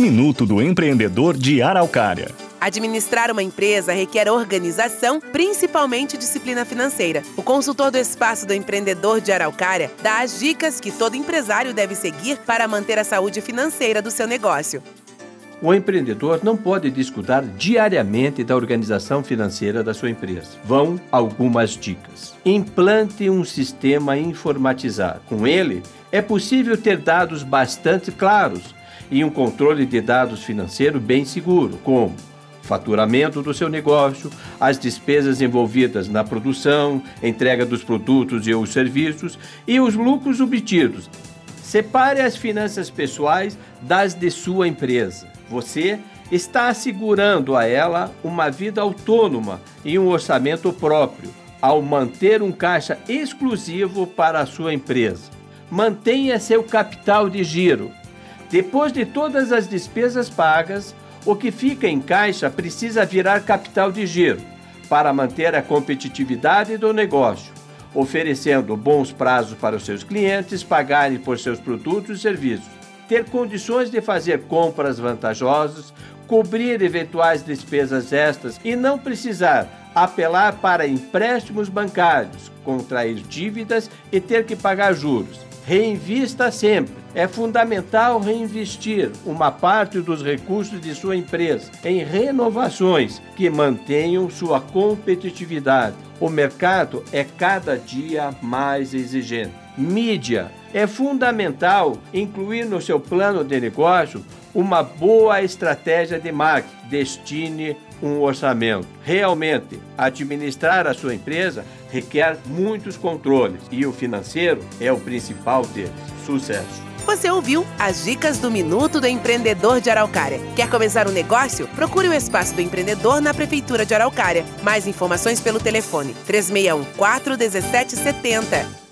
Minuto do Empreendedor de Araucária. Administrar uma empresa requer organização, principalmente disciplina financeira. O consultor do Espaço do Empreendedor de Araucária dá as dicas que todo empresário deve seguir para manter a saúde financeira do seu negócio. O empreendedor não pode descuidar diariamente da organização financeira da sua empresa. Vão algumas dicas. Implante um sistema informatizado. Com ele, é possível ter dados bastante claros e um controle de dados financeiro bem seguro, como faturamento do seu negócio, as despesas envolvidas na produção, entrega dos produtos e os serviços e os lucros obtidos. Separe as finanças pessoais das de sua empresa. Você está assegurando a ela uma vida autônoma e um orçamento próprio ao manter um caixa exclusivo para a sua empresa. Mantenha seu capital de giro. Depois de todas as despesas pagas, o que fica em caixa precisa virar capital de giro para manter a competitividade do negócio, oferecendo bons prazos para os seus clientes pagarem por seus produtos e serviços, ter condições de fazer compras vantajosas, cobrir eventuais despesas extras e não precisar apelar para empréstimos bancários, contrair dívidas e ter que pagar juros. Reinvista sempre. É fundamental reinvestir uma parte dos recursos de sua empresa em renovações que mantenham sua competitividade. O mercado é cada dia mais exigente. Mídia. É fundamental incluir no seu plano de negócio uma boa estratégia de marketing. Destine um orçamento. Realmente, administrar a sua empresa requer muitos controles e o financeiro é o principal deles. Sucesso! Você ouviu as dicas do Minuto do Empreendedor de Araucária. Quer começar um negócio? Procure o Espaço do Empreendedor na Prefeitura de Araucária. Mais informações pelo telefone 3614 1770.